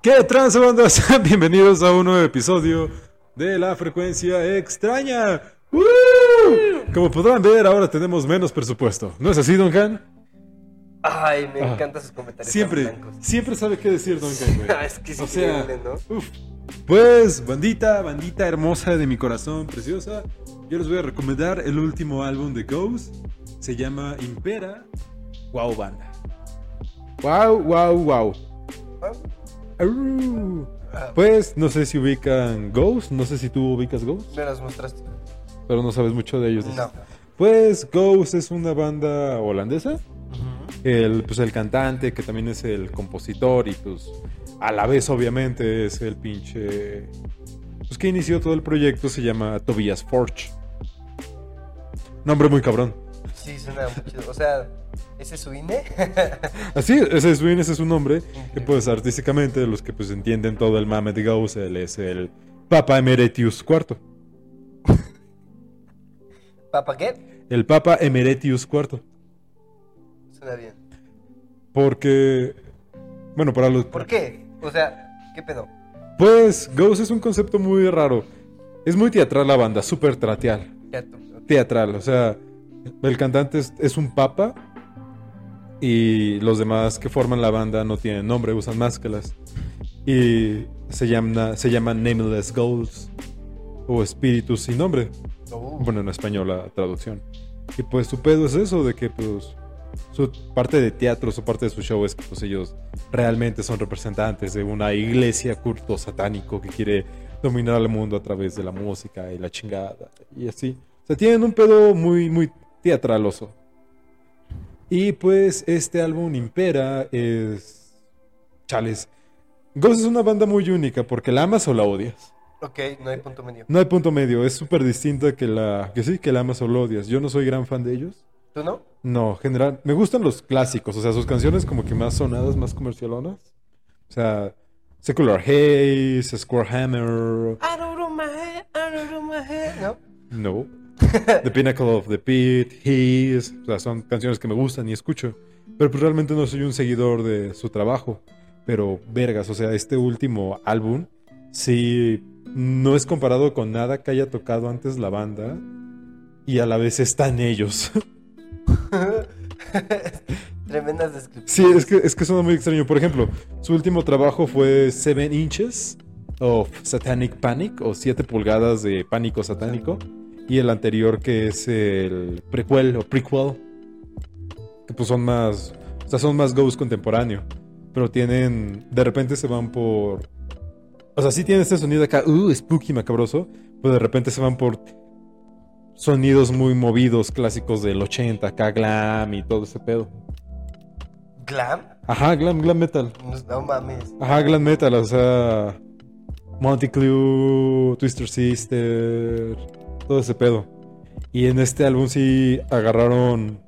¿Qué trans bandas? Bienvenidos a un nuevo episodio de La Frecuencia Extraña. Como podrán ver, ahora tenemos menos presupuesto. ¿No es así, Don Han? Ay, me Ah. encantan sus comentarios. tan Siempre, blancos. siempre sabe qué decir, Don Han, güey. Ah, es que es O sea, ¿no? Uf. Pues, bandita, bandita hermosa de mi corazón, preciosa. Yo les voy a recomendar el último álbum de Ghost. Se llama Impera. Wow, banda. Wow, wow, wow. Arru. Pues, no sé si ubican Ghost. No sé si tú ubicas Ghost. me los mostraste. Pero no sabes mucho de ellos. No. Pues, Ghost es una banda holandesa. El, pues, el cantante, que también es el compositor y pues a la vez obviamente es el pinche... Pues que inició todo el proyecto, se llama Tobias Forge. Nombre muy cabrón. Sí, suena muy chido. O sea, ¿ese es su INE? Así, ese es, bien, ese es su nombre. Que pues artísticamente los que pues entienden todo el mame de Ghost, él es el Papa Emeritius IV. ¿Papa qué? El Papa Emeritius IV. Suena bien. Porque... Bueno, para los... ¿Por qué? O sea, ¿qué pedo? Pues Ghost es un concepto muy raro. Es muy teatral la banda, súper trateal. Teatral. O sea, el cantante es, es un papa y los demás que forman la banda no tienen nombre, usan máscaras. Y se llama, se llaman Nameless Ghosts o espíritus sin nombre. Uh, Bueno, en español la traducción. Y pues su pedo es eso, de que pues su parte de teatro, su parte de su show es que pues ellos realmente son representantes de una iglesia culto satánico que quiere dominar al mundo a través de la música y la chingada y así. O sea, tienen un pedo muy, muy teatraloso. Y pues este álbum Impera es... Chales. Ghost es una banda muy única porque la amas o la odias. ok, no hay punto medio. No hay punto medio, es súper distinta que la... Que sí, que la amas o la odias. Yo no soy gran fan de ellos. ¿Tú no? No, general, me gustan los clásicos, o sea, sus canciones como que más sonadas, más comercialonas. O sea, Secular Haze, Square Hammer, I don't know my head, I don't know my head. ¿No? no. The Pinnacle of the Pit, His, o sea, son canciones que me gustan y escucho. Pero pues realmente no soy un seguidor de su trabajo. Pero vergas, o sea, este último álbum sí no es comparado con nada que haya tocado antes la banda y a la vez están ellos. Tremendas descripciones. Sí, es que, es que suena muy extraño. Por ejemplo, su último trabajo fue Seven Inches of Satanic Panic, o 7 pulgadas de pánico satánico. Y el anterior que es el prequel o prequel, que pues son más, o sea, son más ghost contemporáneo. Pero tienen, de repente se van por... O sea, sí tienen este sonido acá, uh, spooky, macabroso, pero de repente se van por sonidos muy movidos, clásicos del 80, acá glam y todo ese pedo. ¿Glam? Ajá, glam, glam metal. No mames. Ajá, glam metal, o sea. Monty Clue, Twister Sister, todo ese pedo. Y en este álbum sí agarraron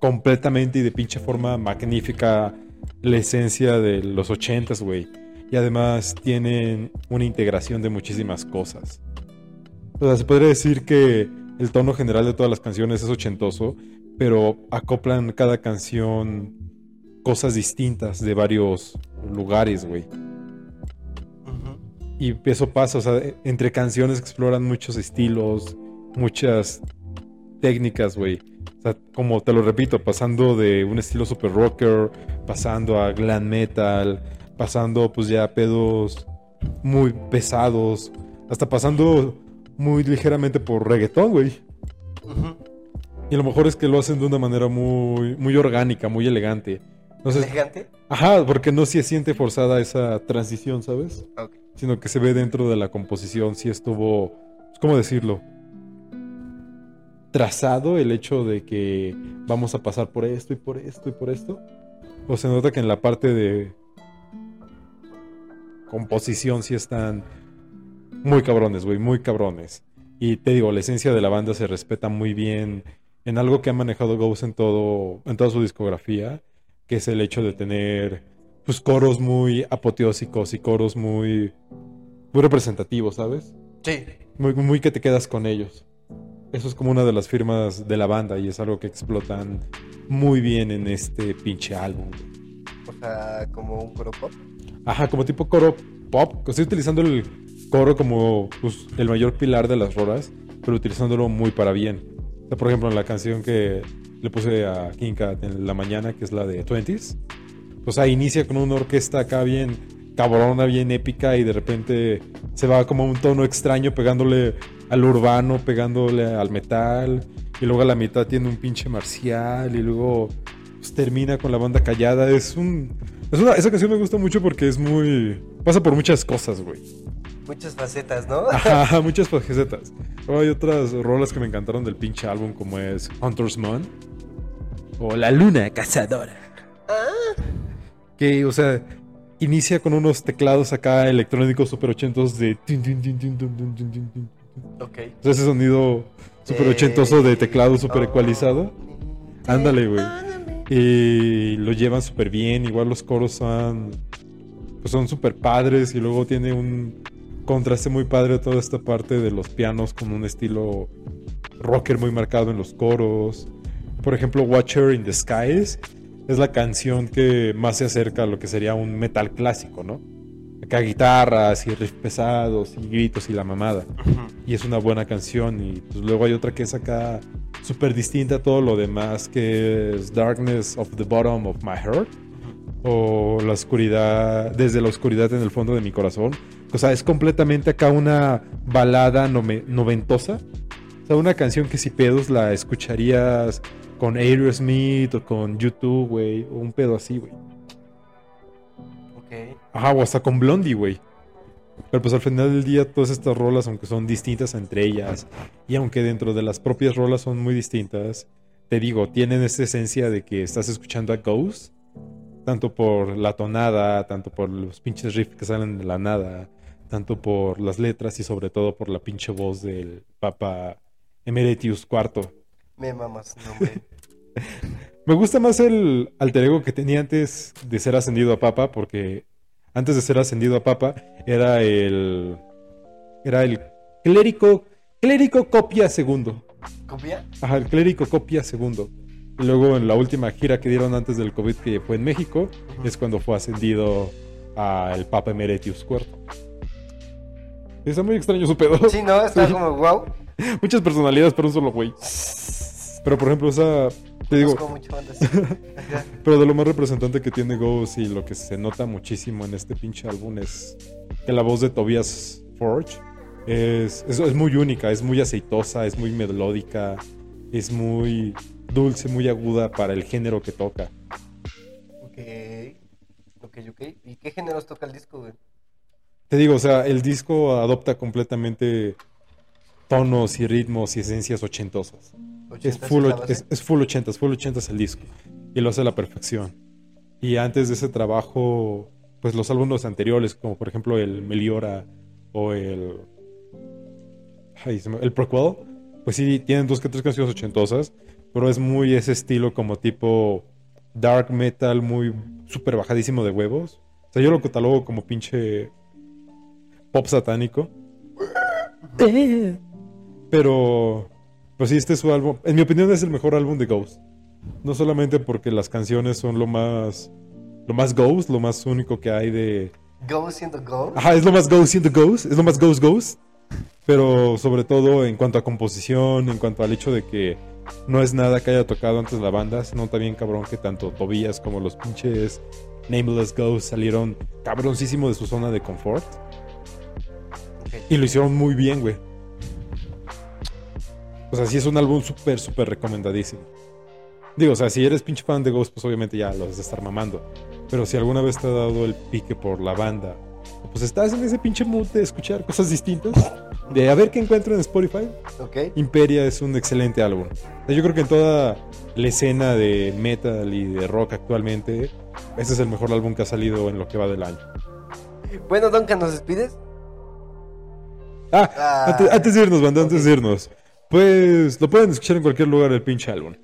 completamente y de pinche forma magnífica la esencia de los ochentas, güey. Y además tienen una integración de muchísimas cosas. O sea, se podría decir que el tono general de todas las canciones es ochentoso, pero acoplan cada canción cosas distintas de varios lugares, güey. Y eso pasa, o sea, entre canciones exploran muchos estilos, muchas técnicas, güey. O sea, como te lo repito, pasando de un estilo super rocker, pasando a glam metal, pasando pues ya a pedos muy pesados, hasta pasando muy ligeramente por reggaetón, güey. Y a lo mejor es que lo hacen de una manera muy, muy orgánica, muy elegante. Entonces, ¿Elegante? ajá, porque no se siente forzada esa transición, ¿sabes? Ok. Sino que se ve dentro de la composición, si estuvo, ¿cómo decirlo? Trazado el hecho de que vamos a pasar por esto y por esto y por esto. O se nota que en la parte de composición sí están muy cabrones, güey, muy cabrones. Y te digo, la esencia de la banda se respeta muy bien en algo que ha manejado Ghost en todo, en toda su discografía, que es el hecho de tener pues coros muy apoteósicos y coros muy muy representativos, ¿sabes? Sí. Muy, muy que te quedas con ellos. Eso es como una de las firmas de la banda y es algo que explotan muy bien en este pinche álbum. O sea, como un coro pop. Ajá, como tipo coro pop. Estoy utilizando el coro como pues, el mayor pilar de las rolas, pero utilizándolo muy para bien. O sea, por ejemplo, en la canción que le puse a King Cat en la mañana, que es la de 20s, o sea, inicia con una orquesta acá bien cabrona, bien épica, y de repente se va como a un tono extraño pegándole al urbano, pegándole al metal, y luego a la mitad tiene un pinche marcial, y luego pues, termina con la banda callada. Es un. Es una, esa canción me gusta mucho porque es muy. pasa por muchas cosas, güey. Muchas facetas, ¿no? Ajá, muchas facetas. Luego hay otras rolas que me encantaron del pinche álbum, como es Hunter's Moon. O La Luna Cazadora que, o sea, inicia con unos teclados acá electrónicos super ochentos de... Ok. Entonces ese sonido super eh, ochentoso de teclado oh. super ecualizado. Ándale, güey. Y lo llevan súper bien, igual los coros son... Pues son súper padres y luego tiene un contraste muy padre toda esta parte de los pianos con un estilo rocker muy marcado en los coros. Por ejemplo, Watcher in the Skies es la canción que más se acerca a lo que sería un metal clásico, ¿no? Acá guitarras y riffs pesados y gritos y la mamada y es una buena canción. Y pues luego hay otra que es acá súper distinta a todo lo demás, que es Darkness of the Bottom of My Heart. O la oscuridad, desde la oscuridad en el fondo de mi corazón. O sea, es completamente acá una balada noventosa. O sea, una canción que si pedos la escucharías con Aerosmith o con YouTube, güey. O un pedo así, güey. Ok. Ajá, o hasta con Blondie, güey. Pero pues al final del día todas estas rolas, aunque son distintas entre ellas, y aunque dentro de las propias rolas son muy distintas, te digo, tienen esa esencia de que estás escuchando a Ghost, tanto por la tonada, tanto por los pinches riffs que salen de la nada, tanto por las letras y sobre todo por la pinche voz del Papa Emeritius IV. Me mamas, nombre. Me gusta más el alter ego que tenía antes de ser ascendido a papa, porque antes de ser ascendido a papa era el. Era el clérigo. Clérigo copia segundo. ¿Copia? Ajá, el clérigo copia segundo. Y luego en la última gira que dieron antes del COVID que fue en México, es cuando fue ascendido al Papa Emeritius IV. Está muy extraño su pedo. Sí, ¿no? Está Sí. como wow. Muchas personalidades para un solo güey. Pero por ejemplo, esa. Te digo. Mucho. Pero de lo más representante que tiene Ghost y lo que se nota muchísimo en este pinche álbum es que la voz de Tobias Forge es, es, es muy única, es muy aceitosa, es muy melódica, es muy dulce, muy aguda para el género que toca. Ok. Ok, ok. ¿Y qué géneros toca el disco, güey? Te digo, o sea, el disco adopta completamente tonos y ritmos y esencias ochentosas. Es ¿Ochentas full, es, es full 80, full 80 el disco. Y lo hace a la perfección. Y antes de ese trabajo, pues los álbumes anteriores, como por ejemplo el Meliora o el. ay, el Prequel, pues sí, tienen dos que tres canciones ochentosas, pero es muy ese estilo como tipo dark metal, muy súper bajadísimo de huevos. O sea, yo lo catalogo como pinche pop satánico. Pero, pues sí, este es su álbum. En mi opinión es el mejor álbum de Ghost. No solamente porque las canciones son lo más, lo más Ghost, lo más único que hay de... Go siendo Go. Ajá, es lo más Ghost siendo Ghost, es lo más Ghost Ghost. Pero sobre todo en cuanto a composición, en cuanto al hecho de que no es nada que haya tocado antes la banda, se nota bien cabrón que tanto Tobías como los pinches Nameless Ghosts salieron cabroncísimo de su zona de confort. Y lo hicieron muy bien, güey. O sea, sí es un álbum súper, súper recomendadísimo. Digo, o sea, si eres pinche fan de Ghost, pues obviamente ya lo vas a estar mamando. Pero si alguna vez te ha dado el pique por la banda, pues estás en ese pinche mood de escuchar cosas distintas, de a ver qué encuentro en Spotify, Ok. Imperia es un excelente álbum. O sea, yo creo que en toda la escena de metal y de rock actualmente, este es el mejor álbum que ha salido en lo que va del año. Bueno, Duncan, ¿nos despides? Ah, Ah. antes, antes de irnos, banda, antes de irnos. Pues lo pueden escuchar en cualquier lugar el pinche álbum.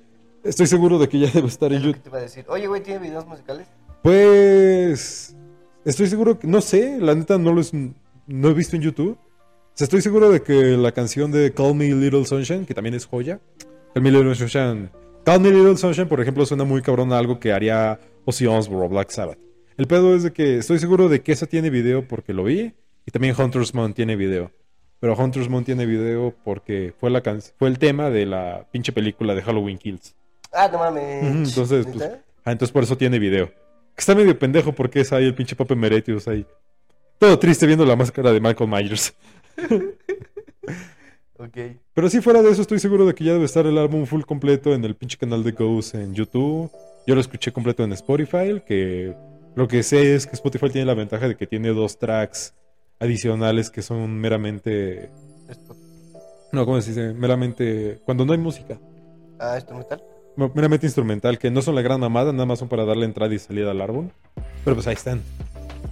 Estoy seguro de que ya debe estar en YouTube. te iba a decir. Oye, güey, ¿tiene videos musicales? Pues estoy seguro que, no sé, la neta no los no he visto en YouTube. sea, estoy seguro de que la canción de Call Me Little Sunshine, que también es joya. Call Me Little Sunshine. Call Me Little Sunshine, por ejemplo, suena muy cabrón a algo que haría Ozzy Osbourne o Black Sabbath. El pedo es de que estoy seguro de que esa tiene video porque lo vi. Y también Hunter's Moon tiene video. Pero Hunter's Moon tiene video porque fue, la can- fue el tema de la pinche película de Halloween Kills. Ah, no mames. Entonces, pues, ah, entonces por eso tiene video. Que está medio pendejo porque es ahí el pinche Pape Meretius ahí. Todo triste viendo la máscara de Michael Myers. Ok. Pero si fuera de eso, estoy seguro de que ya debe estar el álbum full completo en el pinche canal de Ghost en YouTube. Yo lo escuché completo en Spotify, que lo que sé es que Spotify tiene la ventaja de que tiene dos tracks adicionales que son meramente... No, ¿cómo se dice? Meramente... Cuando no hay música. Ah. No, Meramente instrumental, que no son la gran mamada, nada más son para darle entrada y salida al álbum. Pero pues ahí están.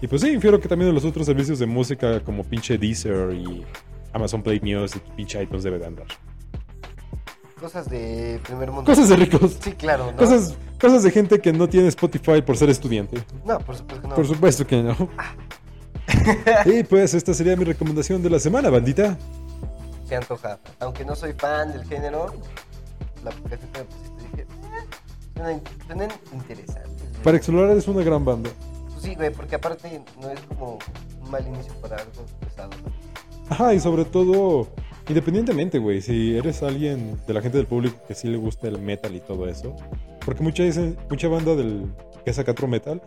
Y pues sí, infiero que también los otros servicios de música como pinche Deezer y Amazon Play Music, pinche iTunes debe de andar. Cosas de primer mundo. Cosas de ricos. Sí, claro, ¿no? Cosas, cosas de gente que no tiene Spotify por ser estudiante. No, por supuesto que no. Por supuesto que no. y pues esta sería mi recomendación de la semana, bandita. Se antoja. Aunque no soy fan del género, la aplicación que me pusiste dije, eh, interesantes. güey. Para explorar es una gran banda. Pues sí, güey, porque aparte no es como un mal inicio para algo pesado. Ajá, y sobre todo, independientemente, güey, si eres alguien de la gente del público que sí le gusta el metal y todo eso, porque mucha, mucha banda del que saca true metal,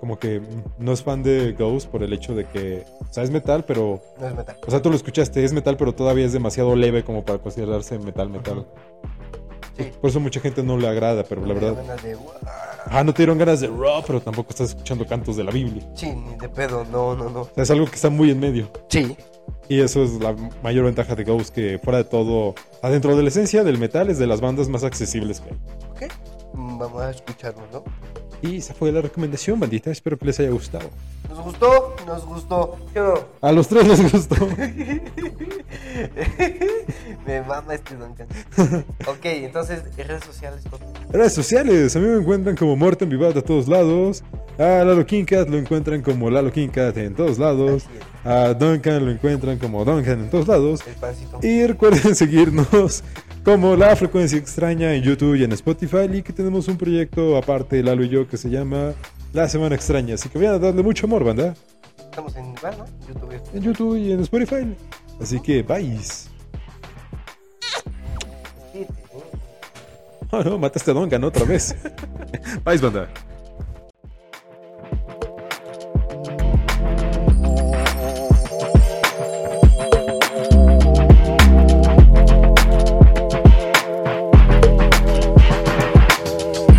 como que no es fan de Ghost por el hecho de que, o sea, es metal, pero, No es metal. o sea, tú lo escuchaste, es metal, pero todavía es demasiado leve como para considerarse metal, metal. Sí. Por eso mucha gente no le agrada, pero la Me dio verdad, ganas de, ah, no te dieron ganas de raw, pero tampoco estás escuchando cantos de la Biblia. Sí, ni de pedo, no, no, no. O sea, es algo que está muy en medio. Sí. Y eso es la mayor ventaja de Ghost, que fuera de todo, adentro de la esencia del metal, es de las bandas más accesibles que hay. Ok. Mm, Vamos a escucharlo, ¿no? Y esa fue la recomendación, bandita. Espero que les haya gustado. ¿Nos gustó? Nos gustó. Yo. A los tres les gustó. Me mama este Duncan. ok, entonces, redes sociales, por favor. Redes sociales, a mí me encuentran como Morten Vivat a todos lados. A Lalo King Cat lo encuentran como Lalo King Cat en todos lados. A Duncan lo encuentran como Duncan en todos lados. El. Y recuerden seguirnos como La Frecuencia Extraña en YouTube y en Spotify. Y que tenemos un proyecto aparte, Lalo y yo, que se llama La Semana Extraña. Así que vayan a darle mucho amor, banda. Estamos en igual, ¿no? YouTube. En YouTube y en Spotify. Así que, bye. Oh no, mataste a Duncan otra vez. bye, banda.